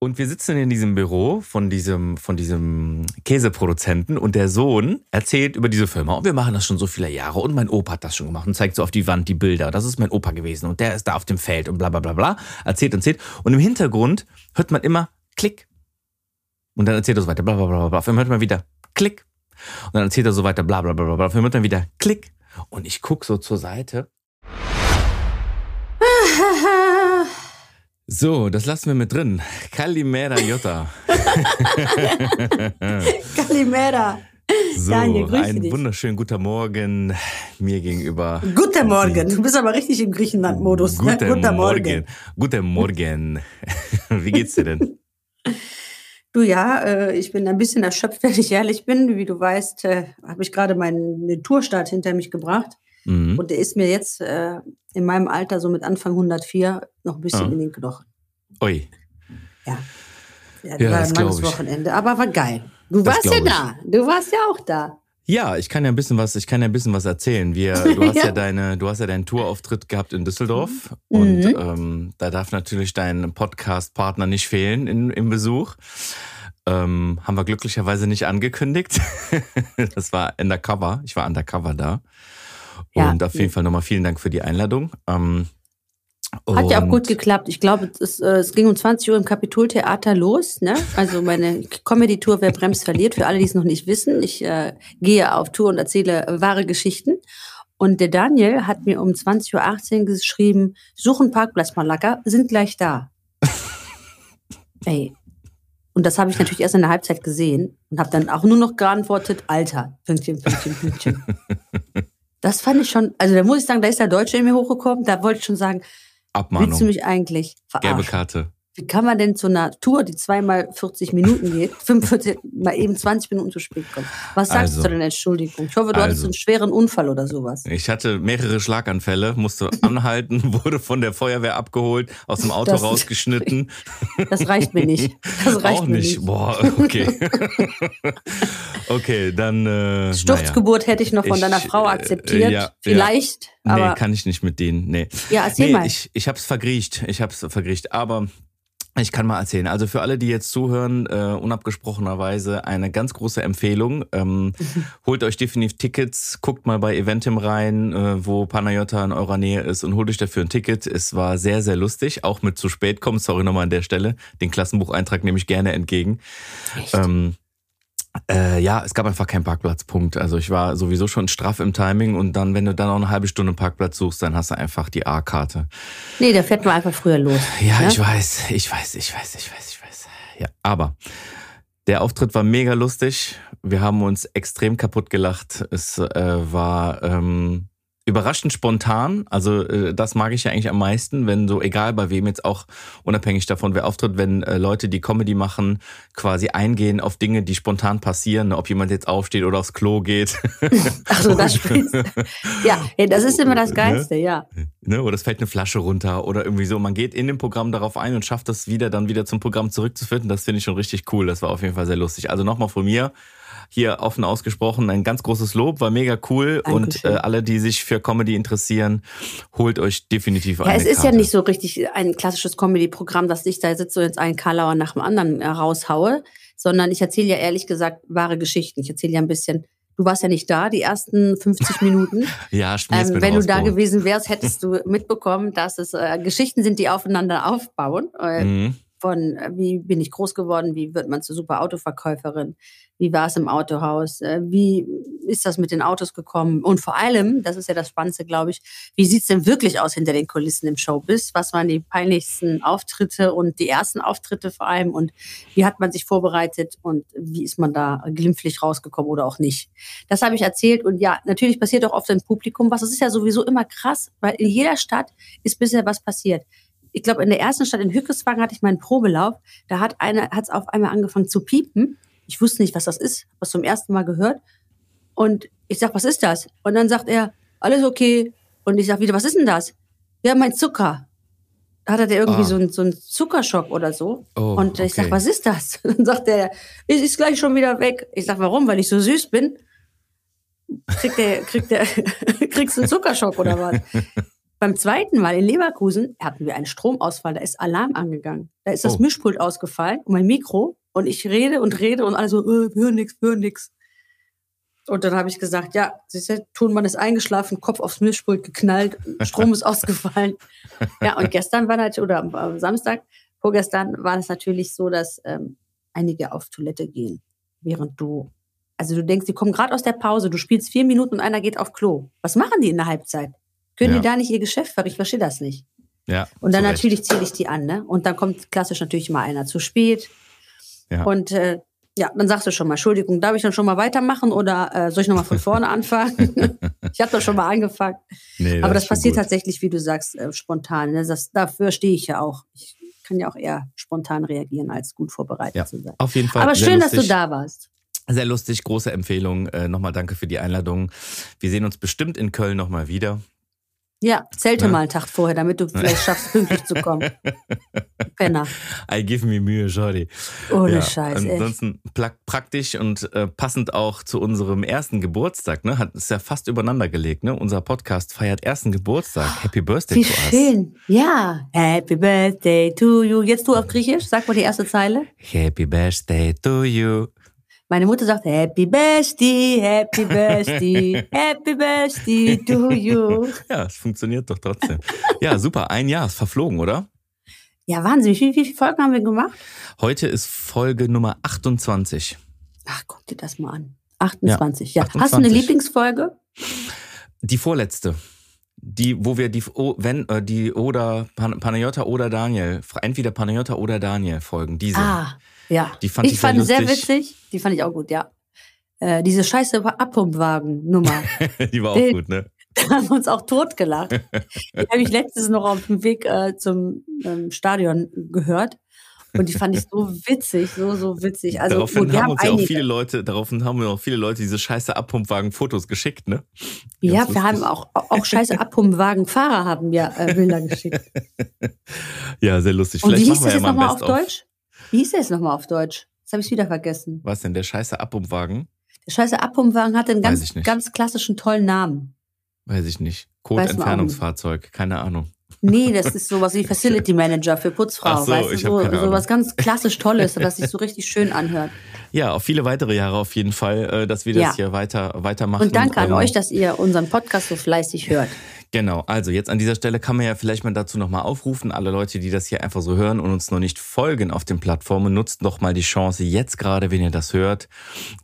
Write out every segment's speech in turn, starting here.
Und wir sitzen in diesem Büro von diesem, von diesem Käseproduzenten und der Sohn erzählt über diese Firma. Und wir machen das schon so viele Jahre und mein Opa hat das schon gemacht und zeigt so auf die Wand die Bilder. Das ist mein Opa gewesen und der ist da auf dem Feld und bla bla bla bla. Erzählt und erzählt. Und im Hintergrund hört man immer Klick. Und dann erzählt er so weiter, bla bla bla bla. Auf einmal hört man wieder Klick. Und dann erzählt er so weiter, bla bla bla bla. Auf einmal hört man wieder Klick. Und ich guck so zur Seite. So, das lassen wir mit drin. Kalimera Jutta. Kalimera. So, Daniel, grüße einen dich. wunderschönen guten Morgen mir gegenüber. Guten Morgen. Du bist aber richtig im Griechenland-Modus. ne? Guten, Morgen. Guten Morgen. Wie geht's dir denn? Du ja, äh, ich bin ein bisschen erschöpft, wenn ich ehrlich bin. Wie du weißt, äh, habe ich gerade meinen Tourstart hinter mich gebracht. Mhm. Und der ist mir jetzt äh, in meinem Alter, so mit Anfang 104, noch ein bisschen Ah. in den Knochen. Ui. Ja. Ja, Ja, war ein langes. Wochenende, aber war geil. Du Das warst ja da. Du warst ja auch da. Ja, ich kann ja ein bisschen was, ich kann ja ein bisschen was erzählen. Wir, du hast ja. Ja. deine, du hast ja deinen Tourauftritt gehabt in Düsseldorf und Mhm. ähm, da darf natürlich dein Podcast-Partner nicht fehlen in, im Besuch. Ähm, haben wir glücklicherweise nicht angekündigt. das war undercover. Ich war undercover da. Ja. Und auf jeden Fall nochmal vielen Dank für die Einladung. Ähm, Hat ja auch gut geklappt. Ich glaube, es, äh, es ging um 20 Uhr im Kapitoltheater los. Ne? Also meine Comedy-Tour Wer bremst verliert. Für alle, die es noch nicht wissen. Ich äh, gehe auf Tour und erzähle äh, wahre Geschichten. Und der Daniel hat mir um 20.18 Uhr geschrieben, suchen Parkplatz, Malaka, sind gleich da. Ey. Und das habe ich natürlich erst in der Halbzeit gesehen und habe dann auch nur noch geantwortet, Alter, Pünktchen, Pünktchen, Pünktchen. Das fand ich schon, also da muss ich sagen, da ist der Deutsche in mir hochgekommen, da wollte ich schon sagen, Abmahnung. Willst du mich eigentlich Gelbe verarschen? Karte. Wie kann man denn zu einer Tour, die zweimal 40 Minuten geht, 45, mal eben 20 Minuten zu spät kommen? Was sagst Also. du zu deiner Entschuldigung? Ich hoffe, du hattest Also. einen schweren Unfall oder sowas. Ich hatte mehrere Schlaganfälle, musste anhalten, wurde von der Feuerwehr abgeholt, aus dem Auto Das- rausgeschnitten. Das reicht mir nicht. Das reicht Auch mir nicht. nicht. Boah, okay. okay, dann. Äh, Sturzgeburt hätte ich noch von Ich, deiner Frau äh, akzeptiert. ja, Vielleicht. Aber Nee, kann ich nicht mit denen. Nee. ja, erzähl nee, mal. ich, ich hab's vergriecht. Ich hab's vergriecht. Aber ich kann mal erzählen. Also für alle, die jetzt zuhören, äh, unabgesprochenerweise eine ganz große Empfehlung. Ähm, holt euch definitiv Tickets, guckt mal bei Eventim rein, äh, wo Panayota in eurer Nähe ist und holt euch dafür ein Ticket. Es war sehr, sehr lustig, auch mit zu spät kommen. Sorry nochmal an der Stelle. Den Klassenbucheintrag nehme ich gerne entgegen. Echt? Ähm, äh, ja, es gab einfach keinen Parkplatzpunkt. Also ich war sowieso schon straff im Timing und dann, wenn du dann noch eine halbe Stunde Parkplatz suchst, dann hast du einfach die A-Karte. nee, da fährt man einfach früher los. Ja, ne? ich weiß, ich weiß, ich weiß, ich weiß, ich weiß. Ja, aber der Auftritt war mega lustig. Wir haben uns extrem kaputt gelacht. Es äh, war ähm, überraschend spontan. Also äh, das mag ich ja eigentlich am meisten, wenn so, egal bei wem jetzt auch, unabhängig davon, wer auftritt, wenn äh, Leute, die Comedy machen, quasi eingehen auf Dinge, die spontan passieren, ne, ob jemand jetzt aufsteht oder aufs Klo geht. Also das spielst Ja, das ist immer das Ne? Geilste, ja. ne, oder es fällt eine Flasche runter oder irgendwie so. Man geht in dem Programm darauf ein und schafft es wieder, dann wieder zum Programm zurückzufinden. Das finde ich schon richtig cool. Das war auf jeden Fall sehr lustig. Also nochmal von mir hier offen ausgesprochen ein ganz großes Lob, war mega cool und Dankeschön. äh, alle, die sich für Comedy interessieren, holt euch definitiv Ja, eine es ist ja Karte. nicht so richtig ein klassisches Comedy-Programm, dass ich da sitze und jetzt einen Karlauer nach dem anderen äh, raushaue, sondern ich erzähle ja ehrlich gesagt wahre Geschichten. Ich erzähle ja ein bisschen, du warst ja nicht da, die ersten 50 Minuten. Ja, schmier's Ähm, wenn du da gewesen wärst, hättest du mitbekommen, dass es äh, Geschichten sind, die aufeinander aufbauen. Äh, Mhm. Von äh, wie bin ich groß geworden, wie wird man zur super Autoverkäuferin, wie war es im Autohaus, äh, wie ist das mit den Autos gekommen und vor allem, das ist ja das Spannendste, glaube ich, wie sieht's denn wirklich aus hinter den Kulissen im Showbiz? Was waren die peinlichsten Auftritte und die ersten Auftritte vor allem und wie hat man sich vorbereitet und wie ist man da glimpflich rausgekommen oder auch nicht? Das habe ich erzählt und ja, natürlich passiert auch oft im Publikum was. Das ist ja sowieso immer krass, weil in jeder Stadt ist bisher was passiert. Ich glaube, in der ersten Stadt in Hückeswagen hatte ich meinen Probelauf. Da hat einer, hat es auf einmal angefangen zu piepen. Ich wusste nicht, was das ist, was zum ersten Mal gehört. Und ich sag, was ist das? Und dann sagt er, alles okay. Und ich sag wieder, was ist denn das? Ja, mein Zucker. Da hat er irgendwie Ah. so, einen, so einen Zuckerschock oder so. Oh, und ich sag, okay. was ist das? Dann sagt er, ist, ist gleich schon wieder weg. Ich sag, warum? Weil ich so süß bin? Kriegt der, kriegt der, kriegst du einen Zuckerschock oder was? Beim zweiten Mal in Leverkusen hatten wir einen Stromausfall, da ist Alarm angegangen. Da ist das Oh. Mischpult ausgefallen und mein Mikro und ich rede und rede und alle so, äh, wir hören nix, wir hören nix. Und dann habe ich gesagt, ja, siehst du, Tonmann ist eingeschlafen, Kopf aufs Mischpult geknallt, Strom ist ausgefallen. Ja, und gestern war natürlich, oder am- am Samstag, vorgestern war es natürlich so, dass ähm, einige auf Toilette gehen, während du, also du denkst, die kommen gerade aus der Pause, du spielst vier Minuten und einer geht auf Klo. Was machen die in der Halbzeit? Können Ja. die da nicht ihr Geschäft verrichten? Ich verstehe das nicht. Ja, Und dann natürlich zähle ich die an, ne? Und dann kommt klassisch natürlich mal einer zu spät. Ja. Und äh, ja, dann sagst du schon mal, Entschuldigung, darf ich dann schon mal weitermachen oder äh, soll ich nochmal von vorne anfangen? ich habe doch schon mal angefangen. Nee, Aber das passiert gut. tatsächlich, wie du sagst, äh, spontan. Ne? Das, dafür stehe ich ja auch. Ich kann ja auch eher spontan reagieren, als gut vorbereitet Ja. zu sein. Auf jeden Fall. Aber schön, dass du da warst. Sehr lustig, große Empfehlung. Äh, nochmal danke für die Einladung. Wir sehen uns bestimmt in Köln nochmal wieder. Ja, zelte Ja. mal einen Tag vorher, damit du vielleicht schaffst, pünktlich zu kommen. Penner. I give me Mühe, Jordi. Ohne ja, Scheiß, echt. Ansonsten pla- praktisch und äh, passend auch zu unserem ersten Geburtstag, ne? Hat ist ja fast übereinander gelegt, ne? Unser Podcast feiert ersten Geburtstag. Happy Birthday Wie to us. schön. Ja. Happy Birthday to you. Jetzt du auf Griechisch. Sag mal die erste Zeile. Happy Birthday to you. Meine Mutter sagt Happy Birthday, Happy Birthday, Happy Birthday to you. Ja, es funktioniert doch trotzdem. ja, super. Ein Jahr ist verflogen, oder? Ja, Wahnsinn. Wie viele, wie viele Folgen haben wir gemacht? Heute ist Folge Nummer 28. Ach, guck dir das mal an. 28, ja. 28. Hast du eine Lieblingsfolge? Die vorletzte. Die, wo wir die, oh, wenn, äh, die oder Pan Panayota oder Daniel, entweder Panayota oder Daniel folgen, diese. Ah, ja. Die fand ich ich sehr fand sehr lustig. witzig. Die fand ich auch gut, ja. Äh, diese scheiße Abpumpwagen-Nummer. Die war auch Den- gut, ne? da haben wir uns auch totgelacht. Die habe ich letztens noch auf dem Weg äh, zum ähm, Stadion gehört. Und die fand ich so witzig, so, so witzig. Also daraufhin gut, haben uns ja auch viele Leute, daraufhin haben wir auch viele Leute diese scheiße Abpumpwagen-Fotos geschickt, ne? ja, Ganz wir haben auch, auch scheiße Abpumpwagenfahrer haben ja äh, Bilder geschickt. Ja, sehr lustig. Und wie Vielleicht hieß machen das ja jetzt nochmal auf. Deutsch? Wie hieß das nochmal auf Deutsch? Jetzt habe ich wieder vergessen. Was denn, der scheiße Abpumpwagen? Der scheiße Abpumpwagen hatte einen ganz, ganz klassischen tollen Namen. Weiß ich nicht. Code-Entfernungsfahrzeug, keine Ahnung. Nee, das ist sowas wie Facility Manager für Putzfrau. Ach so, weißt du, so, keine so was ganz klassisch Tolles, was sich so richtig schön anhört. Ja, auf viele weitere Jahre auf jeden Fall, äh, dass wir das Ja. hier weiter, weitermachen. Und danke an Ähm, euch, dass ihr unseren Podcast so fleißig hört. Genau, also jetzt an dieser Stelle kann man ja vielleicht mal dazu nochmal aufrufen, alle Leute, die das hier einfach so hören und uns noch nicht folgen auf den Plattformen, nutzt doch mal die Chance jetzt gerade, wenn ihr das hört,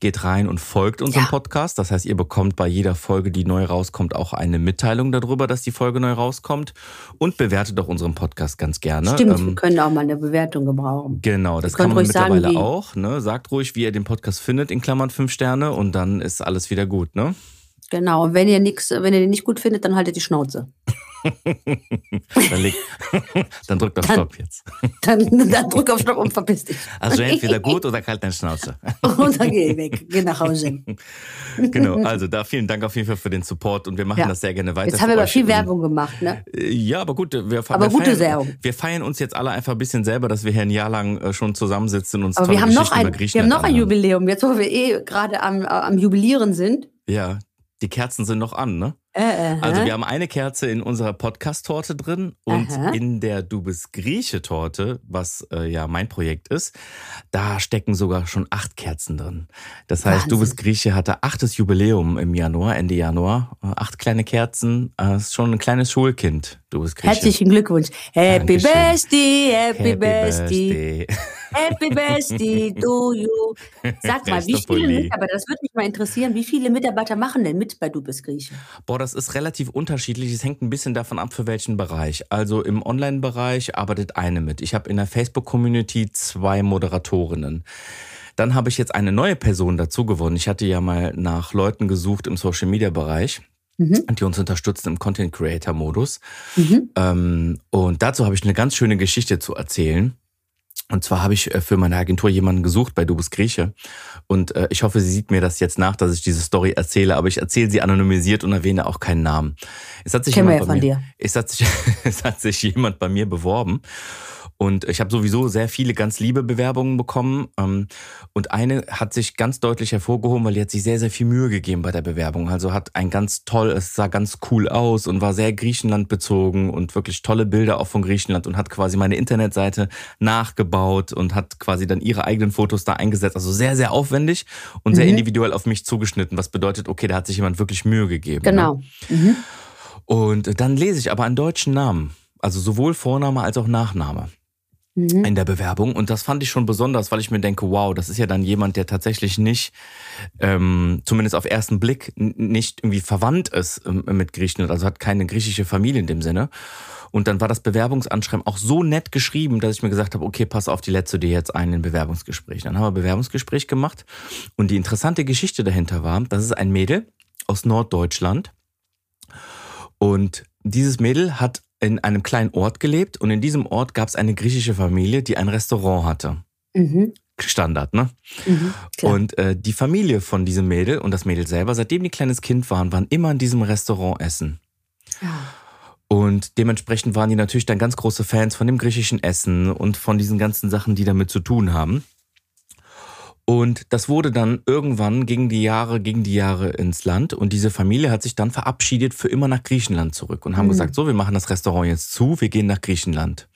geht rein und folgt unserem Ja. Podcast. Das heißt, ihr bekommt bei jeder Folge, die neu rauskommt, auch eine Mitteilung darüber, dass die Folge neu rauskommt und bewertet doch unseren Podcast ganz gerne. Stimmt, wir Ähm, können auch mal eine Bewertung gebrauchen. Genau, das kann man sagen, mittlerweile wie- auch. Ne? Sagt ruhig, wie ihr den Podcast findet, in Klammern fünf Sterne und dann ist alles wieder gut. Ne? Genau. Und wenn ihr nix, wenn ihr den nicht gut findet, dann haltet die Schnauze. Dann, leg, dann drückt auf Dann- Stopp jetzt. Dann, dann drück auf Stopp und verpiss dich. Also entweder gut oder kalt deine Schnauze. Und dann geh weg. Geh nach Hause. genau, also da vielen Dank auf jeden Fall für den Support und wir machen Ja. das sehr gerne weiter. Jetzt haben wir aber viel Werbung gemacht, ne? Äh, Ja, aber gut, wir, Aber wir gute feiern, Werbung. Wir feiern uns jetzt alle einfach ein bisschen selber, dass wir hier ein Jahr lang äh, schon zusammensitzen und uns Aber tolle wir haben noch ein, wir haben noch ein. Jubiläum. Jetzt, wo wir eh gerade am, am Jubilieren sind. Ja, die Kerzen sind noch an, ne? Äh, äh, Also wir haben eine Kerze in unserer Podcast-Torte drin und Aha. in der Du bist Grieche-Torte, was äh, ja mein Projekt ist, da stecken sogar schon acht Kerzen drin. Das heißt, Du Wahnsinn. bist Grieche hatte achtes Jubiläum im Januar, Ende Januar. Äh, Acht kleine Kerzen, äh, ist schon ein kleines Schulkind. Du bist Grieche. Herzlichen Glückwunsch. Happy. Birthday, Happy, Birthday. Happy Birthday to you. Sag mal, wie viele. Mitarbeiter, das würde mich mal interessieren, wie viele Mitarbeiter machen denn mit bei Du bist Grieche? Boah, das ist relativ unterschiedlich. Es hängt ein bisschen davon ab, für welchen Bereich. Also im Online-Bereich arbeitet eine mit. Ich habe in der Facebook-Community zwei Moderatorinnen. Dann habe ich jetzt eine neue Person dazu gewonnen. Ich hatte ja mal nach Leuten gesucht im Social-Media-Bereich. Mhm. die uns unterstützen im Content Creator Modus. Mhm. Ähm, und dazu habe ich eine ganz schöne Geschichte zu erzählen. Und zwar habe ich äh, für meine Agentur jemanden gesucht bei Du bist Grieche. Und äh, ich hoffe, sie sieht mir das jetzt nach, dass ich diese Story erzähle, aber ich erzähle sie anonymisiert und erwähne auch keinen Namen. Es hat sich Kennen jemand bei von mir, dir. Es hat sich, es hat sich jemand bei mir beworben. Und ich habe sowieso sehr viele ganz liebe Bewerbungen bekommen. Ähm, Und eine hat sich ganz deutlich hervorgehoben, weil die hat sich sehr, sehr viel Mühe gegeben bei der Bewerbung. Also hat ein ganz toll, es sah ganz cool aus und war sehr Griechenland bezogen und wirklich tolle Bilder auch von Griechenland und hat quasi meine Internetseite nachgebaut und hat quasi dann ihre eigenen Fotos da eingesetzt. Also sehr, sehr aufwendig und sehr Mhm. individuell auf mich zugeschnitten, was bedeutet, okay, da hat sich jemand wirklich Mühe gegeben. Ne? Genau. Mhm. Und dann lese ich aber einen deutschen Namen. Also sowohl Vorname als auch Nachname Mhm. in der Bewerbung. Und das fand ich schon besonders, weil ich mir denke, wow, das ist ja dann jemand, der tatsächlich nicht, ähm, zumindest auf ersten Blick, nicht irgendwie verwandt ist ähm, mit Griechenland, also hat keine griechische Familie in dem Sinne. Und dann war das Bewerbungsanschreiben auch so nett geschrieben, dass ich mir gesagt habe, okay, pass auf, die letzte dir jetzt ein in Bewerbungsgespräch. Dann haben wir Bewerbungsgespräch gemacht. Und die interessante Geschichte dahinter war, das ist ein Mädel aus Norddeutschland. Und dieses Mädel hat in einem kleinen Ort gelebt und in diesem Ort gab es eine griechische Familie, die ein Restaurant hatte. Mhm. Standard, ne? Mhm. Und äh, die Familie von diesem Mädel und das Mädel selber, seitdem die kleines Kind waren, waren immer in diesem Restaurant essen. Ja. Und dementsprechend waren die natürlich dann ganz große Fans von dem griechischen Essen und von diesen ganzen Sachen, die damit zu tun haben. Und das wurde dann irgendwann gegen die Jahre, gegen die Jahre ins Land. Und diese Familie hat sich dann verabschiedet für immer nach Griechenland zurück und haben Mhm. gesagt, so, wir machen das Restaurant jetzt zu, wir gehen nach Griechenland.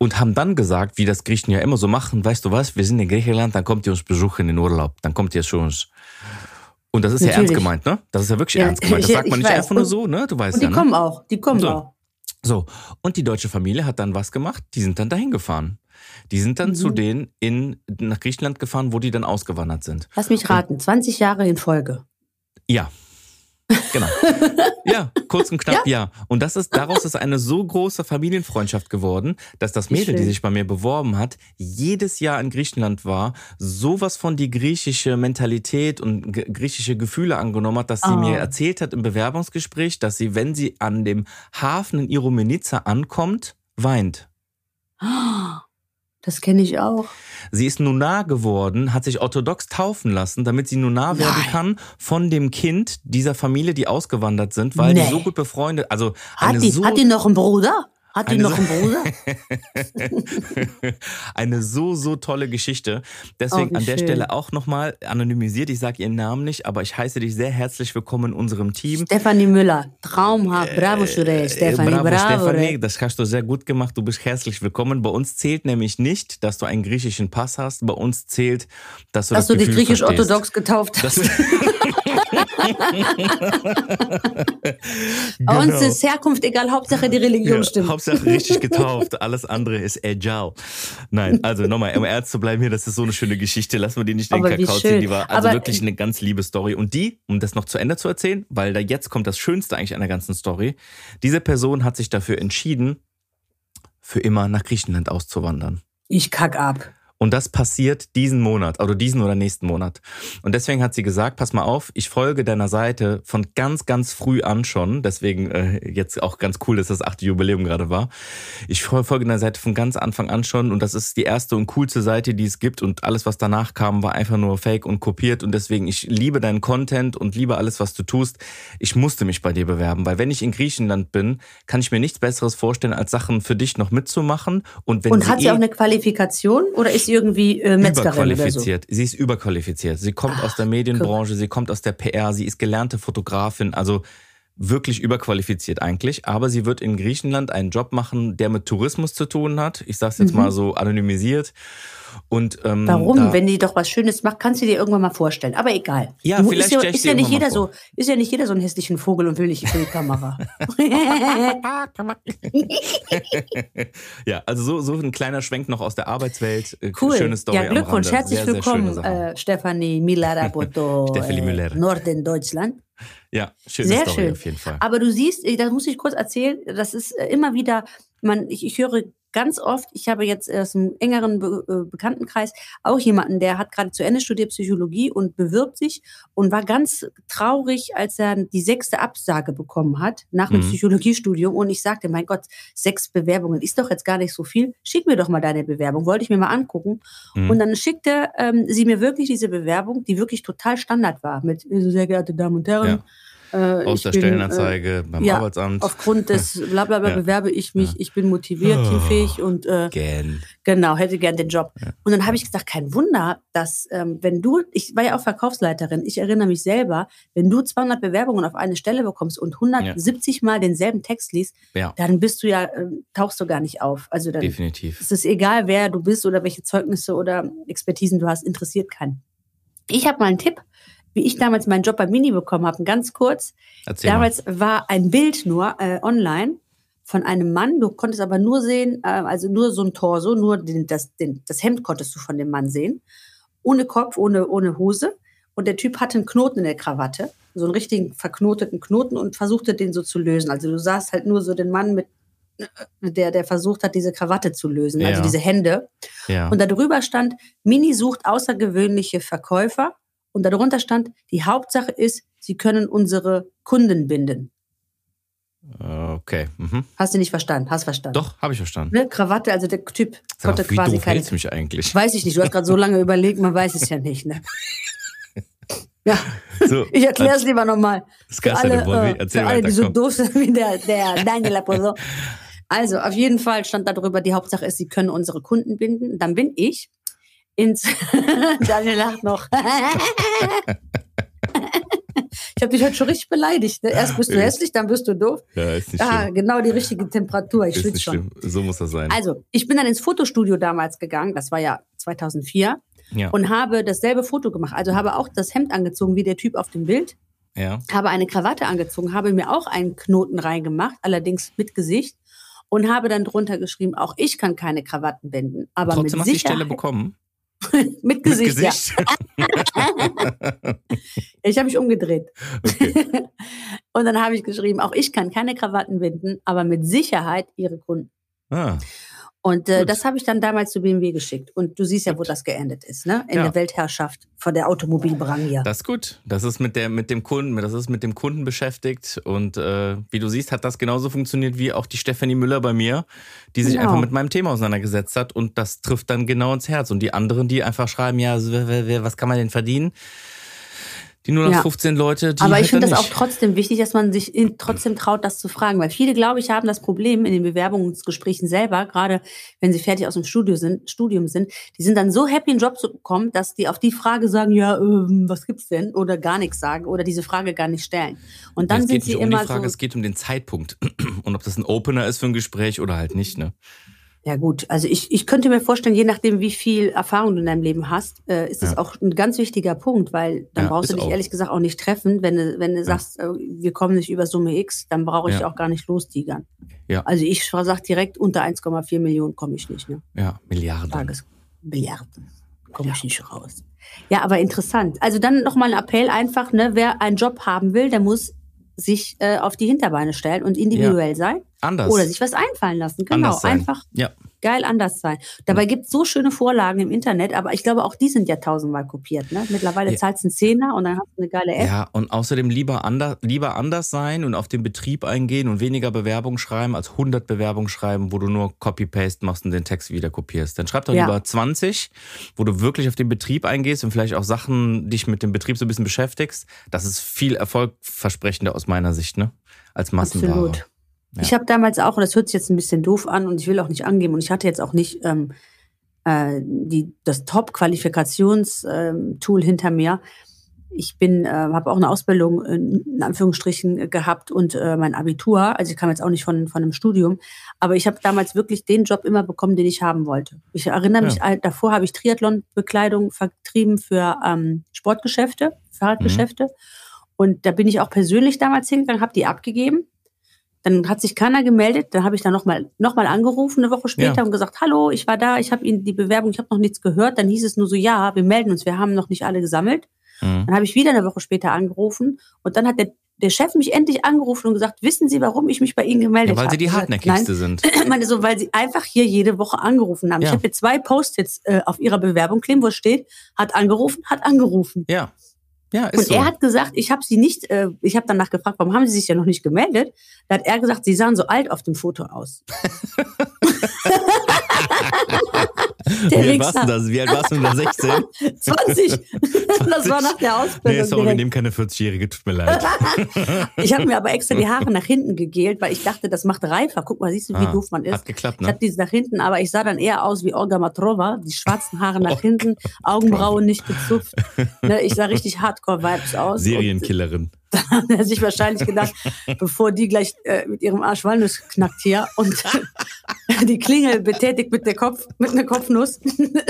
Und haben dann gesagt, wie das Griechen ja immer so machen, weißt du was, wir sind in Griechenland, dann kommt ihr uns besuchen in den Urlaub, dann kommt ihr zu uns. Und das ist ja Natürlich. ernst gemeint, ne? Das ist ja wirklich Ja, ernst gemeint. Das sagt man ich nicht weiß. einfach nur so, ne? Du weißt Und die ja, ne? kommen auch. Die kommen So. auch. So, und die deutsche Familie hat dann was gemacht? Die sind dann dahin gefahren. Die sind dann Mhm. zu denen in, nach Griechenland gefahren, wo die dann ausgewandert sind. Lass mich raten. 20 Jahre in Folge. Ja. Genau. ja, kurz und knapp, ja. Und das ist, daraus ist eine so große Familienfreundschaft geworden, dass das Mädel, die sich bei mir beworben hat, jedes Jahr in Griechenland war, sowas von die griechische Mentalität und griechische Gefühle angenommen hat, dass sie Oh. mir erzählt hat im Bewerbungsgespräch, dass sie, wenn sie an dem Hafen in Iromenica ankommt, weint. Das kenne ich auch. Sie ist Nunna geworden, hat sich orthodox taufen lassen, damit sie Nunna werden kann von dem Kind dieser Familie, die ausgewandert sind, weil die Nee. so gut befreundet, also Hat eine die, so, hat die noch einen Bruder? Hat die Eine noch so- einen Bruder? eine so, so tolle Geschichte. Deswegen Oh, an der schön. Stelle auch nochmal anonymisiert, ich sage ihren Namen nicht, aber ich heiße dich sehr herzlich willkommen in unserem Team. Stefanie Müller. Traumhaft. Bravo, Shure. Stefanie, Äh, bravo, bravo. Stefanie, das hast du sehr gut gemacht. Du bist herzlich willkommen. Bei uns zählt nämlich nicht, dass du einen griechischen Pass hast. Bei uns zählt, dass du Dass das du dich griechisch-orthodox getauft hast. Bei uns ist Herkunft egal, Hauptsache die Religion Genau. Ja, stimmt. Hauptsache richtig getauft. Alles andere ist agile. Nein, also nochmal, um ernst zu bleiben hier, das ist so eine schöne Geschichte. Lass mal die nicht in den Aber Kakao ziehen. Die war also Aber- wirklich eine ganz liebe Story. Und die, um das noch zu Ende zu erzählen, weil da jetzt kommt das Schönste eigentlich an der ganzen Story. Diese Person hat sich dafür entschieden, für immer nach Griechenland auszuwandern. Ich kack ab. Und das passiert diesen Monat, oder diesen oder nächsten Monat. Und deswegen hat sie gesagt, pass mal auf, ich folge deiner Seite von ganz, ganz früh an schon. Deswegen äh, jetzt auch ganz cool, dass das achte Jubiläum gerade war. Ich fol- folge deiner Seite von ganz Anfang an schon. Und das ist die erste und coolste Seite, die es gibt. Und alles, was danach kam, war einfach nur fake und kopiert. Und deswegen, ich liebe deinen Content und liebe alles, was du tust. Ich musste mich bei dir bewerben, weil wenn ich in Griechenland bin, kann ich mir nichts Besseres vorstellen, als Sachen für dich noch mitzumachen. Und wenn Und sie hat sie eh auch eine Qualifikation oder ist sie irgendwie äh, Metzgerin oder so? überqualifiziert. Sie ist überqualifiziert. Sie kommt aus der Medienbranche, sie kommt aus der PR, sie ist gelernte Fotografin, also wirklich überqualifiziert eigentlich. Aber sie wird in Griechenland einen Job machen, der mit Tourismus zu tun hat. Ich sag's jetzt Mhm. mal so anonymisiert. Und ähm, Warum? Da, Wenn die doch was Schönes macht, kannst du dir irgendwann mal vorstellen. Aber egal. Ja, Du- vielleicht ist ja, ist ja nicht jeder so, ist ja nicht jeder so ein hässlichen Vogel und will nicht für die Kamera. ja, also so, so ein kleiner Schwenk noch aus der Arbeitswelt. Äh, Cool. Schöne Story ja, Glückwunsch. Herzlich sehr, sehr willkommen, Sachen. äh, Stefanie Milarapoto, Stefanie Müller. äh, Norden Deutschland. ja, schöne Sehr Story schön. auf jeden Fall. Aber du siehst, äh, das muss ich kurz erzählen, das ist äh, immer wieder, man, ich, ich höre ganz oft, ich habe jetzt aus einem engeren Be äh, Bekanntenkreis auch jemanden, der hat gerade zu Ende studiert Psychologie und bewirbt sich und war ganz traurig, als er die sechste Absage bekommen hat nach dem Mhm. Psychologiestudium. Und ich sagte, mein Gott, sechs Bewerbungen ist doch jetzt gar nicht so viel. Schick mir doch mal deine Bewerbung. Wollte ich mir mal angucken. Mhm. Und dann schickte ähm, sie mir wirklich diese Bewerbung, die wirklich total Standard war. Mit, äh, sehr geehrte Damen und Herren, äh, Aus der bin, äh, Stellenanzeige beim ja, Arbeitsamt. Aufgrund des Blablabla Ja. bewerbe ich mich, Ja. ich bin motiviert, Oh. teamfähig und äh, Gern. genau, hätte gern den Job. Und dann habe ich gesagt, kein Wunder, dass ähm, wenn du, ich war ja auch Verkaufsleiterin, ich erinnere mich selber, wenn du 200 Bewerbungen auf eine Stelle bekommst und 170 Mal denselben Text liest, dann bist du ja, ähm, tauchst du gar nicht auf. Also dann definitiv. es ist egal, wer du bist oder welche Zeugnisse oder Expertisen du hast, interessiert keinen. Ich habe mal einen Tipp, wie ich damals meinen Job bei Mini bekommen habe, ganz kurz. Erzähl Damals war ein Bild nur äh, online von einem Mann. Du konntest aber nur sehen, äh, also nur so ein Torso, nur den, das, den, das Hemd konntest du von dem Mann sehen. Ohne Kopf, ohne, ohne Hose. Und der Typ hatte einen Knoten in der Krawatte, so einen richtigen verknoteten Knoten und versuchte den so zu lösen. Also du sahst halt nur so den Mann mit, äh, der, der versucht hat, diese Krawatte zu lösen, also Ja. diese Hände. mal. Ja. Und darüber stand, Mini sucht außergewöhnliche Verkäufer. Und darunter stand, die Hauptsache ist, sie können unsere Kunden binden. Okay. Mhm. Hast du nicht verstanden? Hast verstanden. Doch, habe ich verstanden. Ne? Krawatte, also der Typ Sag konnte wie quasi doof keine. mich eigentlich? Weiß ich nicht, du hast gerade so lange überlegt, man weiß es ja nicht. Ne? Ja, So, ich erkläre es lieber nochmal. Das Für alle, äh, für alle die so doof sind wie der, der Daniel. Also, auf jeden Fall stand da drüber, die Hauptsache ist, sie können unsere Kunden binden. Dann bin ich ins. Daniel lacht noch. ich habe dich heute schon richtig beleidigt. Ne? Erst bist du hässlich, dann bist du doof. Ja, ist nicht Ah, schlimm. genau die richtige Temperatur. Ich schwitze schon. schlimm. So muss das sein. Also, ich bin dann ins Fotostudio damals gegangen, das war ja 2004, ja. und habe dasselbe Foto gemacht. Also habe auch das Hemd angezogen wie der Typ auf dem Bild, ja. habe eine Krawatte angezogen, habe mir auch einen Knoten reingemacht, allerdings mit Gesicht, und habe dann drunter geschrieben, auch ich kann keine Krawatten binden, aber Trotzdem mit hast du die Stelle bekommen. mit Mit Gesicht, Gesicht. ja. Ich habe mich umgedreht. Okay. und dann habe ich geschrieben, auch ich kann keine Krawatten binden, aber mit Sicherheit ihre Kunden. ah, Und äh, Gut. das habe ich dann damals zu BMW geschickt. Und du siehst ja, wo das geendet ist, ne? In Ja. der Weltherrschaft von der Automobilbranche. das ist gut. Das ist mit, der, mit dem Kunden, das ist mit dem Kunden beschäftigt. Und äh, wie du siehst, hat das genauso funktioniert wie auch die Stefanie Müller bei mir, die sich Genau. einfach mit meinem Thema auseinandergesetzt hat. Und das trifft dann genau ins Herz. Und die anderen, die einfach schreiben, ja, was kann man denn verdienen? Die nur noch Ja. 15 Leute, die Aber halt ich finde dann das auch trotzdem wichtig, dass man sich in, trotzdem traut, das zu fragen. Weil viele, glaube ich, haben das Problem in den Bewerbungsgesprächen selber, gerade wenn sie fertig aus dem Studio sind, Studium sind, die sind dann so happy, einen Job zu bekommen, dass die auf die Frage sagen, ja, ähm, was gibt's denn? Oder gar nichts sagen oder diese Frage gar nicht stellen. Und dann es sind geht sie nicht um immer die Frage, so. es geht um den Zeitpunkt. Und ob das ein Opener ist für ein Gespräch oder halt nicht, ne? Ja gut, also ich, ich könnte mir vorstellen, je nachdem, wie viel Erfahrung du in deinem Leben hast, äh, ist das Ja. auch ein ganz wichtiger Punkt, weil dann Ja, brauchst du dich auch. ehrlich gesagt auch nicht treffen, wenn du, wenn du sagst, äh, wir kommen nicht über Summe X, dann brauche ich Ja. auch gar nicht lostigern. Ja. Also ich sag direkt, unter 1,4 Millionen komme ich nicht, ne? Ja, Milliarden. Tages Milliarden. Komme ich nicht raus. Ja, aber interessant. Also dann nochmal ein Appell einfach, ne, wer einen Job haben will, der muss sich äh, auf die Hinterbeine stellen und individuell sein Anders. oder sich was einfallen lassen. Genau, einfach Ja. geil anders sein. Dabei gibt's so schöne Vorlagen im Internet, aber ich glaube, auch die sind ja tausendmal kopiert. Ne? Mittlerweile Ja. zahlst du einen Zehner und dann hast du eine geile App. Ja, und außerdem lieber, ander, lieber anders sein und auf den Betrieb eingehen und weniger Bewerbungen schreiben, als 100 Bewerbungen schreiben, wo du nur Copy-Paste machst und den Text wieder kopierst. Dann schreib doch Ja. lieber 20, wo du wirklich auf den Betrieb eingehst und vielleicht auch Sachen dich mit dem Betrieb so ein bisschen beschäftigst. Das ist viel erfolgversprechender aus meiner Sicht, ne? Als Massenware. Absolut. Ja. Ich habe damals auch, und das hört sich jetzt ein bisschen doof an und ich will auch nicht angeben, und ich hatte jetzt auch nicht ähm, äh, die, das Top-Qualifikationstool hinter mir. Ich bin, äh, habe auch eine Ausbildung in, Anführungsstrichen äh, gehabt und äh, mein Abitur. Also ich kam jetzt auch nicht von, von einem Studium, aber ich habe damals wirklich den Job immer bekommen, den ich haben wollte. Ich erinnere mich, Ja. davor habe ich Triathlon-Bekleidung vertrieben für ähm, Sportgeschäfte, Fahrradgeschäfte. Und da bin ich auch persönlich damals hingegangen, habe die abgegeben. Dann hat sich keiner gemeldet. Dann habe ich dann nochmal noch mal angerufen, eine Woche später, Ja. und gesagt, hallo, ich war da, ich habe Ihnen die Bewerbung, ich habe noch nichts gehört. Dann hieß es nur so, ja, wir melden uns, wir haben noch nicht alle gesammelt. Mhm. Dann habe ich wieder eine Woche später angerufen und dann hat der, der Chef mich endlich angerufen und gesagt, wissen Sie, warum ich mich bei Ihnen gemeldet Ja, habe? weil sie die hartnäckigste sind. Ich meine so, weil sie einfach hier jede Woche angerufen haben. Ja. Ich habe hier zwei Post-its äh, auf ihrer Bewerbung kleben, wo steht, hat angerufen, hat angerufen. Ja. Ja, ist Und so. er hat gesagt, ich habe sie nicht, äh, ich habe danach gefragt, warum haben sie sich ja noch nicht gemeldet? Da hat er gesagt, sie sahen so alt auf dem Foto aus. Der Wie alt warst du da? Wie alt warst du denn da? 16? 20. Das war nach der Nee, Ausbildung. sorry, wir nehmen keine 40-Jährige, tut mir leid. Ich habe mir aber extra die Haare nach hinten gegelt, weil ich dachte, das macht reifer. Guck mal, siehst du, wie Ah, doof man ist. Hat geklappt, Ich ne? hatte diese nach hinten, aber ich sah dann eher aus wie Olga Matrova, die schwarzen Haare nach hinten, Augenbrauen nicht gezupft. Ne, ich sah richtig Hardcore-Vibes aus. Serienkillerin. Dann hat er sich wahrscheinlich gedacht, bevor die gleich äh, mit ihrem Arsch Walnuss knackt hier und die Klingel betätigt mit der Kopf, mit einer Kopfnuss,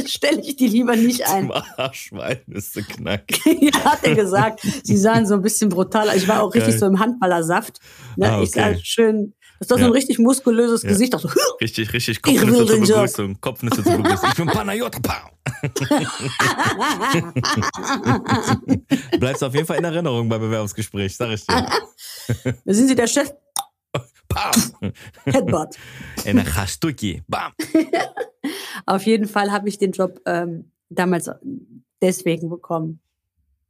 stelle ich die lieber nicht ein. Zum Arschwein ist sie knack. ja, hat er gesagt. Sie sahen so ein bisschen brutal. Ich war auch richtig Geil. so im Handballersaft. Ne? Ah, Ich sah okay. schön, das war so Ja. ein richtig muskulöses Ja. Gesicht. Auch so, Richtig, richtig. Kopfnüsse zur. Begrüßung. Kopfnüsse zur Begrüßung. Ich bin Panayota. Bleibst auf jeden Fall in Erinnerung beim Bewerbungsgespräch, sag ich dir. da sind Sie der Chef, Pow. Headbutt. In Chastuki. Bam. Auf jeden Fall habe ich den Job ähm, damals deswegen bekommen.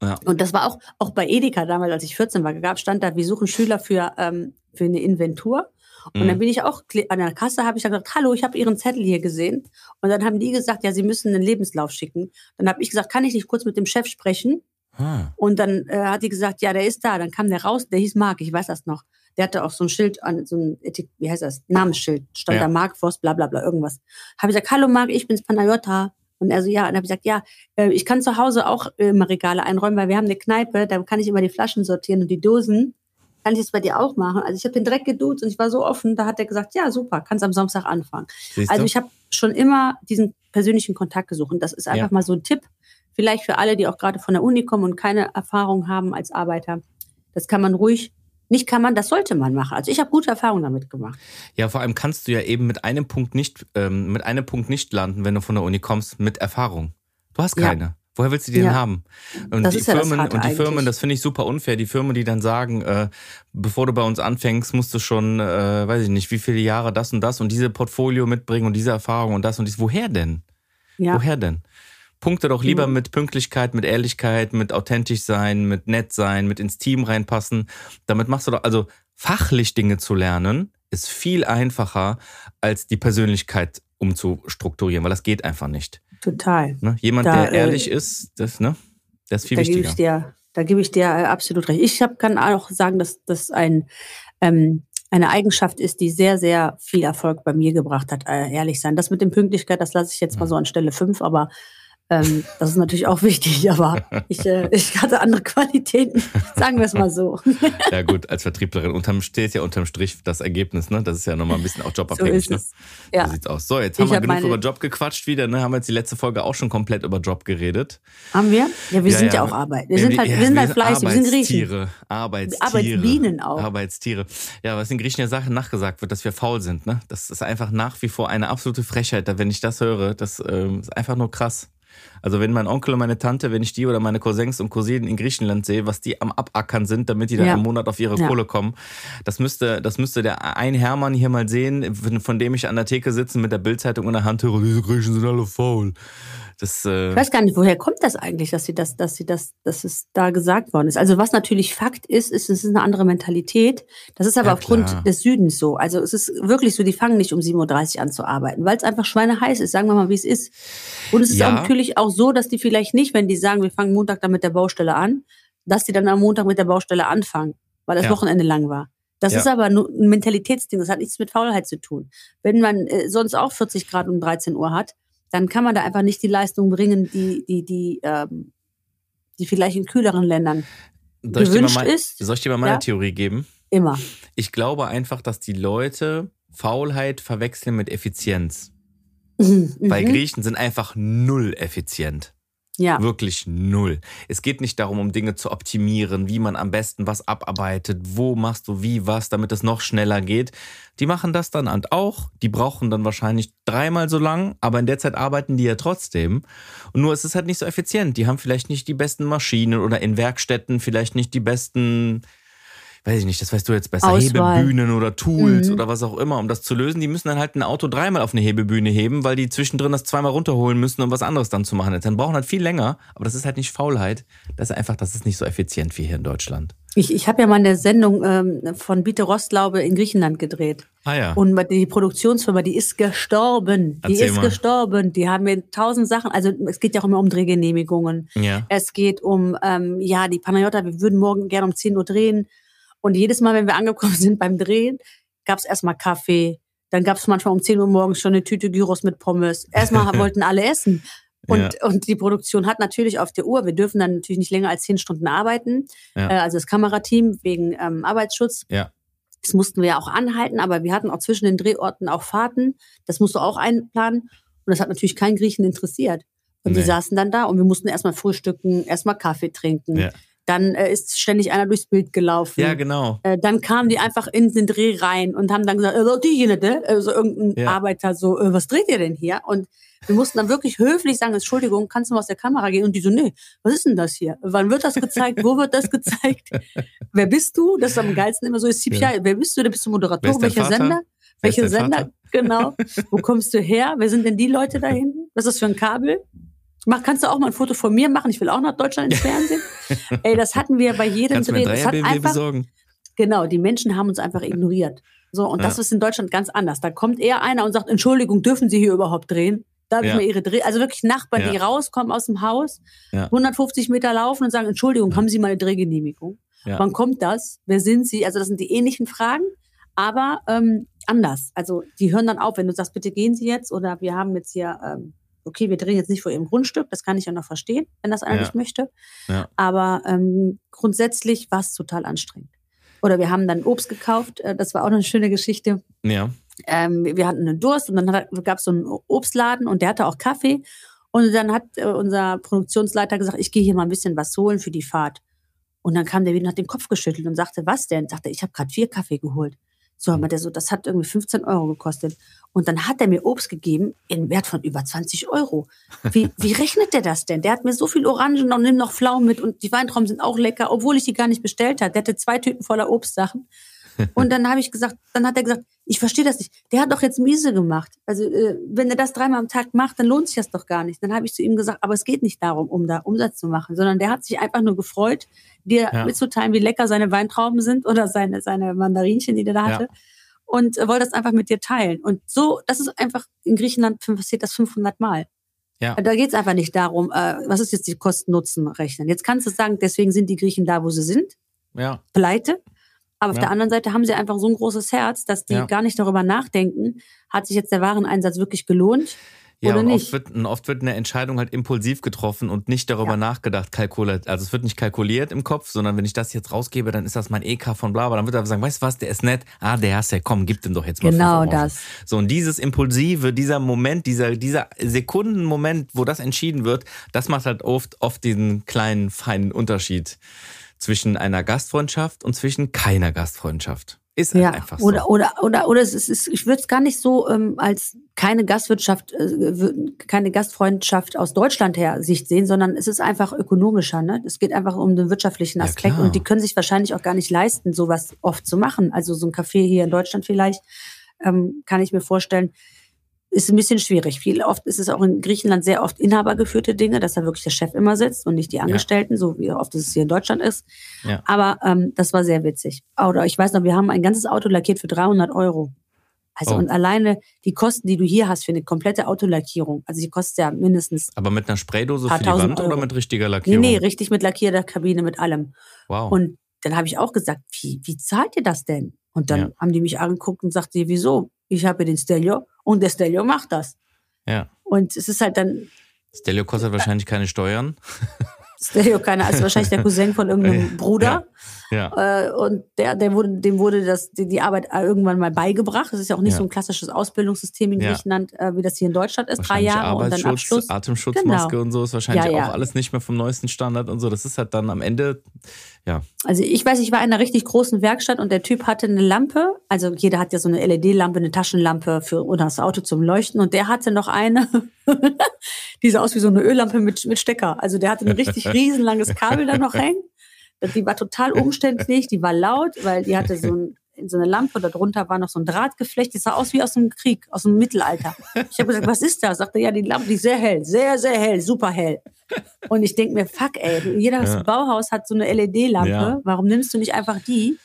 Ja. Und das war auch, auch bei Edeka damals, als ich 14 war, gab, stand da, wir suchen Schüler für, ähm, für eine Inventur. Und Mhm. dann bin ich auch an der Kasse, habe ich dann gesagt, hallo, ich habe Ihren Zettel hier gesehen. Und dann haben die gesagt, ja, Sie müssen einen Lebenslauf schicken. Dann habe ich gesagt, kann ich nicht kurz mit dem Chef sprechen? Ah. Und dann äh, hat die gesagt, ja, der ist da. Dann kam der raus, der hieß Marc, ich weiß das noch. Der hatte auch so ein Schild an, so ein, Etik- wie heißt das, Namensschild, stand Ja. da Marc Voss, bla bla bla, irgendwas. Habe ich gesagt, hallo Marc, ich bin's Panayota. Und er so, ja, und habe ich gesagt, ja, äh, ich kann zu Hause auch äh, immer Regale einräumen, weil wir haben eine Kneipe, da kann ich immer die Flaschen sortieren und die Dosen. Kann ich das bei dir auch machen? Also ich habe den Dreck geduzt und ich war so offen, da hat er gesagt, ja, super, kannst am Samstag anfangen. Siehst Also du? ich habe schon immer diesen persönlichen Kontakt gesucht und das ist einfach Ja. mal so ein Tipp, vielleicht für alle, die auch gerade von der Uni kommen und keine Erfahrung haben als Arbeiter. Das kann man ruhig, nicht kann man, das sollte man machen. Also ich habe gute Erfahrungen damit gemacht. Ja, vor allem kannst du ja eben mit einem Punkt nicht, ähm, mit einem Punkt nicht landen, wenn du von der Uni kommst, mit Erfahrung. Du hast Ja. Woher willst du die denn Ja. haben? Und Das die ist ja das Firmen, Harte und die Firmen, eigentlich. das finde ich super unfair. Die Firmen, die dann sagen, äh, bevor du bei uns anfängst, musst du schon, äh, weiß ich nicht, wie viele Jahre das und das und diese Portfolio mitbringen und diese Erfahrung und das und dies. Woher denn? Ja, Woher denn? Punkte doch lieber Mhm. mit Pünktlichkeit, mit Ehrlichkeit, mit authentisch sein, mit nett sein, mit ins Team reinpassen. Damit machst du doch, also fachlich Dinge zu lernen, ist viel einfacher, als die Persönlichkeit umzustrukturieren, weil das geht einfach nicht. Total. Ne? Jemand, Da, der äh, ehrlich ist, das, ne? Das ist viel da gebe wichtiger. ich dir, da gebe ich dir äh, absolut recht. Ich hab, kann auch sagen, dass das ein ähm, eine Eigenschaft ist, die sehr, sehr viel Erfolg bei mir gebracht hat, äh, ehrlich sein. Das mit dem Pünktlichkeit, das lasse ich jetzt mal so an Stelle fünf, aber ähm, das ist natürlich auch wichtig, aber ich, äh, ich hatte andere Qualitäten, sagen wir es mal so. Ja gut, als Vertrieblerin unterm, steht ja unterm Strich das Ergebnis, ne? Das ist ja nochmal ein bisschen auch So jobabhängig, ist ne? Ja. So sieht's aus. So, jetzt Ich haben wir hab genug meine- über Job gequatscht wieder, ne? Haben wir jetzt die letzte Folge auch schon komplett über Job geredet. Haben wir? Ja, wir Ja, sind ja, ja. auch Arbeit. Wir sind halt, wir sind halt fleißig, wir sind Griechen. Arbeitstiere. Arbeitstiere. Arbeitsbienen auch. Arbeitstiere. Ja, was in Griechen ja Sachen nachgesagt wird, dass wir faul sind. Ne? Das ist einfach nach wie vor eine absolute Frechheit. Wenn ich das höre, das ähm, ist einfach nur krass. Also wenn mein Onkel und meine Tante, wenn ich die oder meine Cousins und Cousinen in Griechenland sehe, was die am Abackern sind, damit die da Ja. im Monat auf ihre Ja. Kohle kommen, das müsste, das müsste der ein Hermann hier mal sehen, von von dem ich an der Theke sitze mit der Bildzeitung in der Hand höre, diese Griechen sind alle faul. Das, äh, Ich weiß gar nicht, woher kommt das eigentlich, dass sie das, dass sie das, dass es da gesagt worden ist. Also was natürlich Fakt ist, ist, es ist eine andere Mentalität. Das ist aber Ja, aufgrund klar. des Südens so. Also es ist wirklich so, die fangen nicht um 7.30 Uhr an zu arbeiten, weil es einfach schweineheiß ist, sagen wir mal, wie es ist. Und es ist Ja. auch natürlich auch so, dass die vielleicht nicht, wenn die sagen, wir fangen Montag dann mit der Baustelle an, dass die dann am Montag mit der Baustelle anfangen, weil das Ja. Wochenende lang war. Das Ja. ist aber nur ein Mentalitätsding, das hat nichts mit Faulheit zu tun. Wenn man äh, sonst auch 40 Grad um 13 Uhr hat, dann kann man da einfach nicht die Leistung bringen, die, die, die, ähm, die vielleicht in kühleren Ländern soll, mal gewünscht mein, ist. soll ich dir mal meine Ja. Theorie geben? immer. Ich glaube einfach, dass die Leute Faulheit verwechseln mit Effizienz. Mhm. Weil Mhm. Griechen sind einfach null effizient. Ja. Wirklich null. Es geht nicht darum, um Dinge zu optimieren, wie man am besten was abarbeitet, wo machst du wie was, damit es noch schneller geht. Die machen das dann und auch. Die brauchen dann wahrscheinlich dreimal so lang, aber in der Zeit arbeiten die ja trotzdem. Und nur ist es halt nicht so effizient. Die haben vielleicht nicht die besten Maschinen oder in Werkstätten vielleicht nicht die besten weiß ich nicht, das weißt du jetzt besser, Auswahl. Hebebühnen oder Tools Mhm. oder was auch immer, um das zu lösen. Die müssen dann halt ein Auto dreimal auf eine Hebebühne heben, weil die zwischendrin das zweimal runterholen müssen, um was anderes dann zu machen. Dann brauchen halt viel länger, aber das ist halt nicht Faulheit. Das ist einfach, das ist nicht so effizient wie hier in Deutschland. Ich, ich habe ja mal eine Sendung ähm, von Biete Rostlaube in Griechenland gedreht. Ah ja. Und die Produktionsfirma, die ist gestorben. Die Erzähl ist mal. gestorben. Die haben mir tausend Sachen, also es geht ja auch immer um Drehgenehmigungen. ja. Es geht um, ähm, ja, die Panayota, wir würden morgen gerne um 10 Uhr drehen. Und jedes Mal, wenn wir angekommen sind beim Drehen, gab es erstmal Kaffee. Dann gab es manchmal um 10 Uhr morgens schon eine Tüte Gyros mit Pommes. Erstmal wollten alle essen. Und, und die Produktion hat natürlich auf der Uhr, wir dürfen dann natürlich nicht länger als 10 Stunden arbeiten. Ja. Äh, also das Kamerateam wegen ähm, Arbeitsschutz. Ja. Das mussten wir ja auch anhalten, aber wir hatten auch zwischen den Drehorten auch Fahrten. Das musst du auch einplanen. Und das hat natürlich keinen Griechen interessiert. Und die Nee. saßen dann da und wir mussten erstmal frühstücken, erstmal Kaffee trinken. Ja. Dann äh, ist ständig einer durchs Bild gelaufen. Ja, genau. Äh, dann kamen die einfach in den Dreh rein und haben dann gesagt, äh, die hier, ne? Also irgendein Ja. Arbeiter so, äh, was dreht ihr denn hier? Und wir mussten dann wirklich höflich sagen, Entschuldigung, kannst du mal aus der Kamera gehen? Und die so, nee, was ist denn das hier? Wann wird das gezeigt? Wo wird das gezeigt? Wer bist du? Das ist am geilsten immer so, ist CPI. Ja. Wer bist du? Da bist du Moderator. Welcher Vater? Sender? Welcher Sender? Vater? Genau. Wo kommst du her? Wer sind denn die Leute da hinten? Was ist das für ein Kabel? Mach, kannst du auch mal ein Foto von mir machen? Ich will auch nach Deutschland ins Fernsehen. Ey, das hatten wir bei jedem Kannst mir Dreh. Das hat einfach, besorgen? Genau, die Menschen haben uns einfach ignoriert. So, und das Ja. ist in Deutschland ganz anders. Da kommt eher einer und sagt, Entschuldigung, dürfen Sie hier überhaupt drehen? Darf ich Ja. mal Ihre Dreh? Also wirklich Nachbarn, die Ja. rauskommen aus dem Haus, Ja. 150 Meter laufen und sagen, Entschuldigung, haben Sie mal eine Drehgenehmigung? Wann kommt das? Wer sind Sie? Also das sind die ähnlichen Fragen, aber ähm, anders. Also die hören dann auf, wenn du sagst, bitte gehen Sie jetzt oder wir haben jetzt hier, ähm, okay, wir drehen jetzt nicht vor Ihrem Grundstück, das kann ich ja noch verstehen, wenn das einer nicht möchte. Aber ähm, grundsätzlich war es total anstrengend. Oder wir haben dann Obst gekauft, äh, das war auch eine schöne Geschichte. Ja. Ähm, wir hatten einen Durst und dann gab es so einen Obstladen und der hatte auch Kaffee. Und dann hat äh, unser Produktionsleiter gesagt, ich gehe hier mal ein bisschen was holen für die Fahrt. Und dann kam der wieder und hat den Kopf geschüttelt und sagte, was denn? Sagte, ich habe gerade vier Kaffee geholt. So, aber der so, das hat irgendwie 15 Euro gekostet. Und dann hat er mir Obst gegeben in Wert von über 20 Euro. Wie, wie rechnet der das denn? Der hat mir so viel Orangen und nimmt noch Pflaumen mit und die Weintrauben sind auch lecker, obwohl ich die gar nicht bestellt habe. Der hatte zwei Tüten voller Obstsachen. Und dann habe ich gesagt, dann hat er gesagt, ich verstehe das nicht. Der hat doch jetzt miese gemacht. Also äh, wenn er das dreimal am Tag macht, dann lohnt sich das doch gar nicht. Dann habe ich zu ihm gesagt, aber es geht nicht darum, um da Umsatz zu machen, sondern der hat sich einfach nur gefreut, dir Ja. mitzuteilen, wie lecker seine Weintrauben sind oder seine seine Mandarinchen, die der da Ja. Und äh, wollte das einfach mit dir teilen. Und so, das ist einfach in Griechenland passiert das 500 Mal. Ja. Da geht es einfach nicht darum, äh, was ist jetzt die Kosten-Nutzen rechnen. Jetzt kannst du sagen, deswegen sind die Griechen da, wo sie sind Ja. pleite. Aber auf Ja. der anderen Seite haben sie einfach so ein großes Herz, dass die Ja. gar nicht darüber nachdenken, hat sich jetzt der Wareneinsatz wirklich gelohnt Ja, oder und nicht. oft wird, und oft wird eine Entscheidung halt impulsiv getroffen und nicht darüber Ja. nachgedacht, kalkuliert. Also es wird nicht kalkuliert im Kopf, sondern wenn ich das jetzt rausgebe, dann ist das mein EK von bla, bla. Dann wird er sagen, weißt du was, der ist nett. Ah, der ist ja, komm, gib dem doch jetzt mal Genau das. So, und dieses Impulsive, dieser Moment, dieser, dieser Sekundenmoment, wo das entschieden wird, das macht halt oft, oft diesen kleinen, feinen Unterschied zwischen einer Gastfreundschaft und zwischen keiner Gastfreundschaft. Ist halt Ja, einfach so. oder, oder, oder, oder es ist, ich würde es gar nicht so ähm, als keine Gastwirtschaft, äh, keine Gastfreundschaft aus Deutschland her Sicht sehen, sondern es ist einfach ökonomischer. Ne? Es geht einfach um den wirtschaftlichen Ja, Aspekt klar. und die können sich wahrscheinlich auch gar nicht leisten, sowas oft zu machen. Also so ein Café hier in Deutschland vielleicht, ähm, kann ich mir vorstellen, ist ein bisschen schwierig. Viel oft ist es auch in Griechenland sehr oft inhabergeführte Dinge, dass da wirklich der Chef immer sitzt und nicht die Angestellten, so wie oft es hier in Deutschland ist. Ja. Aber ähm, das war sehr witzig. Oder ich weiß noch, wir haben ein ganzes Auto lackiert für 300 Euro. Also Oh. und alleine die Kosten, die du hier hast für eine komplette Autolackierung, also die kostet ja mindestens, Aber mit einer Spraydose für die Wand oder Euro. mit richtiger nee, Lackierung? nee, richtig mit lackierter Kabine, mit allem. Wow. Und dann habe ich auch gesagt, wie, wie zahlt ihr das denn? Und dann Ja. haben die mich angeguckt und sagte, wieso? Ich habe den Stelio und der Stelio macht das. ja. Und es ist halt dann, Stelio kostet wahrscheinlich keine Steuern. Stereo, keiner, also wahrscheinlich der Cousin von irgendeinem Bruder. Ja. Äh, und der, der wurde, dem wurde das, die, die Arbeit irgendwann mal beigebracht. Das ist ja auch nicht Ja. so ein klassisches Ausbildungssystem in Ja. Griechenland, äh, wie das hier in Deutschland ist. Drei Jahre und dann Abschluss. Atemschutzmaske Genau. und so ist wahrscheinlich Ja, ja. auch alles nicht mehr vom neuesten Standard und so. Das ist halt dann am Ende, ja, Also ich weiß, ich war in einer richtig großen Werkstatt und der Typ hatte eine Lampe. Also jeder hat ja so eine LED-Lampe, eine Taschenlampe für oder das Auto zum Leuchten. Und der hatte noch eine, die sah aus wie so eine Öllampe mit, mit Stecker. Also der hatte ein richtig riesenlanges Kabel da noch hängen. Die war total umständlich, die war laut, weil die hatte so, ein, so eine Lampe, darunter war noch so ein Drahtgeflecht, die sah aus wie aus dem Krieg, aus dem Mittelalter. Ich habe gesagt, was ist das? Sagte, ja, die Lampe, die ist sehr hell, sehr, sehr hell, super hell. Und ich denk mir, fuck, ey, jedes Ja. Bauhaus hat so eine LED-Lampe. Ja. Warum nimmst du nicht einfach die?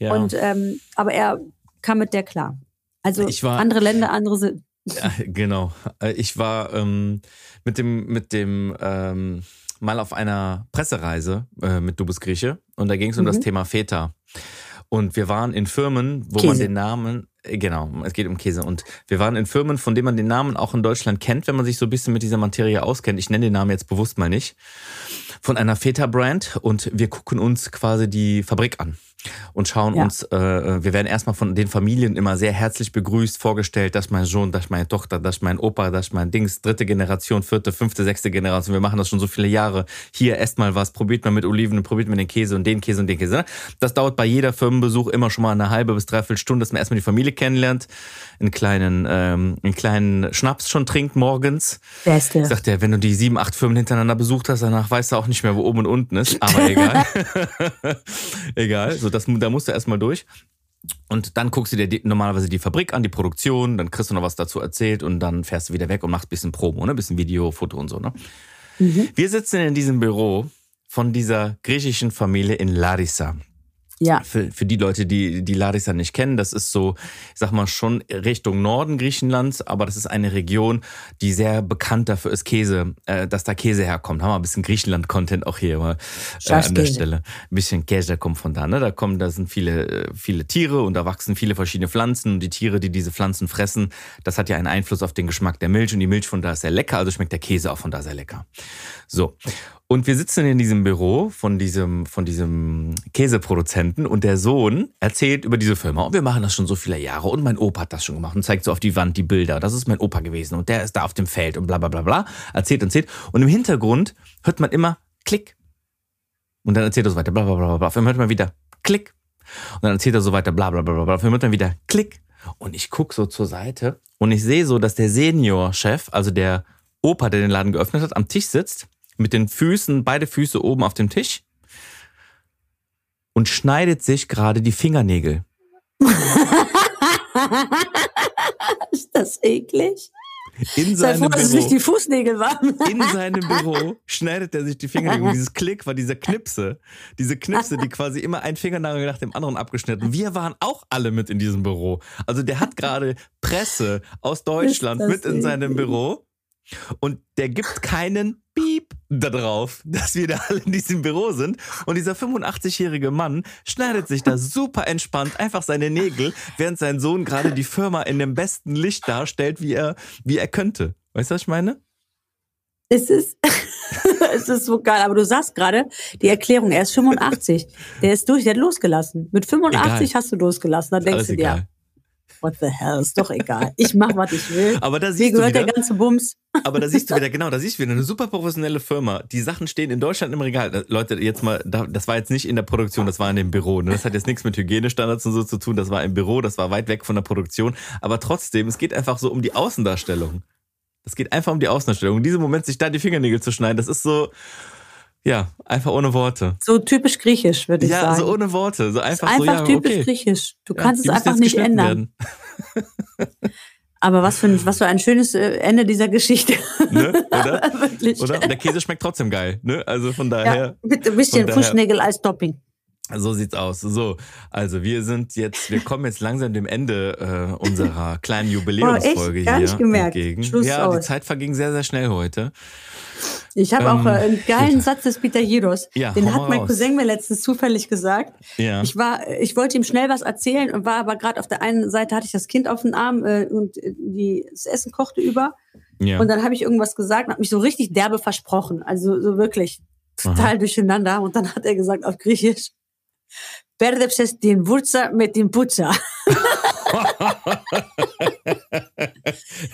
ja. Und ähm, aber er kam mit der klar. Also war- andere Länder, andere sind. Ja, genau. Äh, Ich war ähm, mit dem, mit dem ähm, mal auf einer Pressereise äh, mit Du bist Grieche und da ging es um das Mhm. Thema Feta. Und wir waren in Firmen, wo man Käse. den Namen, äh, genau, es geht um Käse. Und wir waren in Firmen, von denen man den Namen auch in Deutschland kennt, wenn man sich so ein bisschen mit dieser Materie auskennt. Ich nenne den Namen jetzt bewusst mal nicht. Von einer Feta-Brand und wir gucken uns quasi die Fabrik an und schauen Ja. uns, äh, wir werden erstmal von den Familien immer sehr herzlich begrüßt, vorgestellt, das ist mein Sohn, das ist meine Tochter, das ist mein Opa, das ist mein Dings, dritte Generation, vierte, fünfte, sechste Generation, wir machen das schon so viele Jahre. Hier, esst mal was, probiert mal mit Oliven, probiert mal den Käse und den Käse und den Käse. ne? Das dauert bei jeder Firmenbesuch immer schon mal eine halbe bis dreiviertel Stunde, dass man erstmal die Familie kennenlernt, einen kleinen, ähm, einen kleinen Schnaps schon trinkt morgens. Beste. Ich sagte ja, wenn du die sieben, acht Firmen hintereinander besucht hast, danach weißt du auch nicht mehr, wo oben und unten ist. Aber egal. egal. So, das, da musst du erstmal durch. Und dann guckst du dir die, normalerweise die Fabrik an, die Produktion, dann kriegst du noch was dazu erzählt und dann fährst du wieder weg und machst ein bisschen Promo, ne? bisschen Video, Foto und so. Ne? Mhm. Wir sitzen in diesem Büro von dieser griechischen Familie in Larissa. Ja. Für, für die Leute, die, die Larissa nicht kennen, das ist so, ich sag mal, schon Richtung Norden Griechenlands, aber das ist eine Region, die sehr bekannt dafür ist, Käse, äh, dass da Käse herkommt. Haben wir ein bisschen Griechenland-Content auch hier mal äh, an der. Stelle. Ein bisschen Käse kommt von da, ne? Da kommen, da sind viele, äh, viele Tiere und da wachsen viele verschiedene Pflanzen und die Tiere, die diese Pflanzen fressen, das hat ja einen Einfluss auf den Geschmack der Milch und die Milch von da ist sehr lecker, also schmeckt der Käse auch von da sehr lecker. So. Und wir sitzen in diesem Büro von diesem, von diesem Käseproduzenten und der Sohn erzählt über diese Firma. Und wir machen das schon so viele Jahre und mein Opa hat das schon gemacht und zeigt so auf die Wand die Bilder. Das ist mein Opa gewesen und der ist da auf dem Feld und bla bla bla bla. Erzählt und erzählt. Und im Hintergrund hört man immer Klick. Und dann erzählt er so weiter, bla bla bla bla. Auf einmal hört man wieder Klick. Und dann erzählt er so weiter, bla bla bla bla. Auf einmal hört man wieder Klick. Und ich guck so zur Seite und ich sehe so, dass der Senior-Chef, also der Opa, der den Laden geöffnet hat, am Tisch sitzt, mit den Füßen, beide Füße oben auf dem Tisch und schneidet sich gerade die Fingernägel. Ist das eklig? In Sei seinem froh, dass es nicht Büro. die Fußnägel waren. In seinem Büro schneidet er sich die Fingernägel. Und dieses Klick war diese Knipse. Diese Knipse, die quasi immer ein Fingernagel nach dem anderen abgeschnitten. Wir waren auch alle mit in diesem Büro. Also der hat gerade Presse aus Deutschland mit in seinem. Büro. Und der gibt keinen Piep da drauf, dass wir da alle in diesem Büro sind. Und dieser 85-jährige Mann schneidet sich da super entspannt einfach seine Nägel, während sein Sohn gerade die Firma in dem besten Licht darstellt, wie er, wie er könnte. Weißt du, was ich meine? Es ist, es ist so geil. Aber du sagst gerade, die Erklärung, er ist 85. Der ist durch, der hat losgelassen. Mit 85 hast du losgelassen. Da denkst du dir, egal. What the hell, ist doch egal. Ich mach, was ich will. Aber da Mir siehst du gehört wieder, der ganze Bums. aber da siehst du wieder, genau, da siehst du wieder eine super professionelle Firma. Die Sachen stehen in Deutschland im Regal. Da- Leute, jetzt mal, da- das war jetzt nicht in der Produktion, das war in dem Büro. Ne? Das hat jetzt nichts mit Hygienestandards und so zu tun. Das war im Büro, das war weit weg von der Produktion. Aber trotzdem, es geht einfach so um die Außendarstellung. Es geht einfach um die Außendarstellung. In diesem Moment sich da die Fingernägel zu schneiden, das ist so, ja, einfach ohne Worte. So typisch griechisch, würde ich Ja, sagen. so ohne Worte. So einfach, einfach so, ja, typisch okay. griechisch. Du Ja, kannst es einfach nicht ändern. Aber was für, ein, was für ein schönes äh, Ende dieser Geschichte. Ne? Oder? Wirklich. Oder? Und der Käse schmeckt trotzdem geil. Ne? Also von Ja, daher. mit ein bisschen Fußnägel als Topping. So sieht's aus. So, also wir sind jetzt, wir kommen jetzt langsam dem Ende äh, unserer kleinen Jubiläumsfolge echt? Gar hier nicht gemerkt. entgegen. Schluss ja, die aus. Zeit verging sehr, sehr schnell heute. Ich habe Ähm, auch äh, einen geilen Satz des Peter Jiros. Ja, Den hat mein raus. Cousin mir letztens zufällig gesagt. Ja. Ich war, ich wollte ihm schnell was erzählen und war aber gerade auf der einen Seite hatte ich das Kind auf dem Arm äh, und äh, die, das Essen kochte über. ja. Und dann habe ich irgendwas gesagt und habe mich so richtig derbe versprochen. Also so wirklich total durcheinander. Und dann hat er gesagt auf Griechisch, Perdepses din Wurza mit dem Putzer.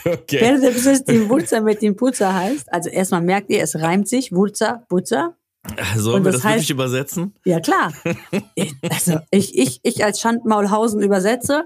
okay. Perdepses din Wurza mit dem Putzer heißt, also erstmal merkt ihr, es reimt sich, Wurza, Putzer. Sollen wir das das wirklich heißt- übersetzen? Ja, klar. Ich- Also, ich, ich, ich als Schandmaulhausen übersetze,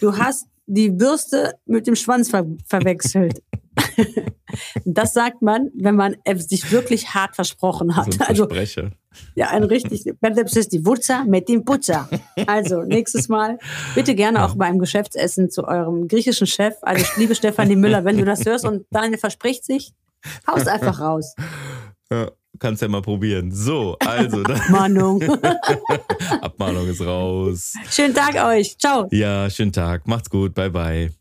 du hast die Bürste mit dem Schwanz ver verwechselt. Das sagt man, wenn man es sich wirklich hart versprochen hat. So ein Also, Versprecher. ja, ein richtig, Bendeps ist die Wurzer mit dem Putzer. Also, nächstes Mal bitte gerne auch beim Geschäftsessen zu eurem griechischen Chef. Also, liebe Stefanie Müller, wenn du das hörst und Daniel verspricht sich, haus einfach raus. Ja, kannst ja mal probieren. So, also, dann, Mahnung. Abmahnung ist raus. Schönen Tag euch. Ciao. Ja, schönen Tag. Macht's gut. Bye, bye.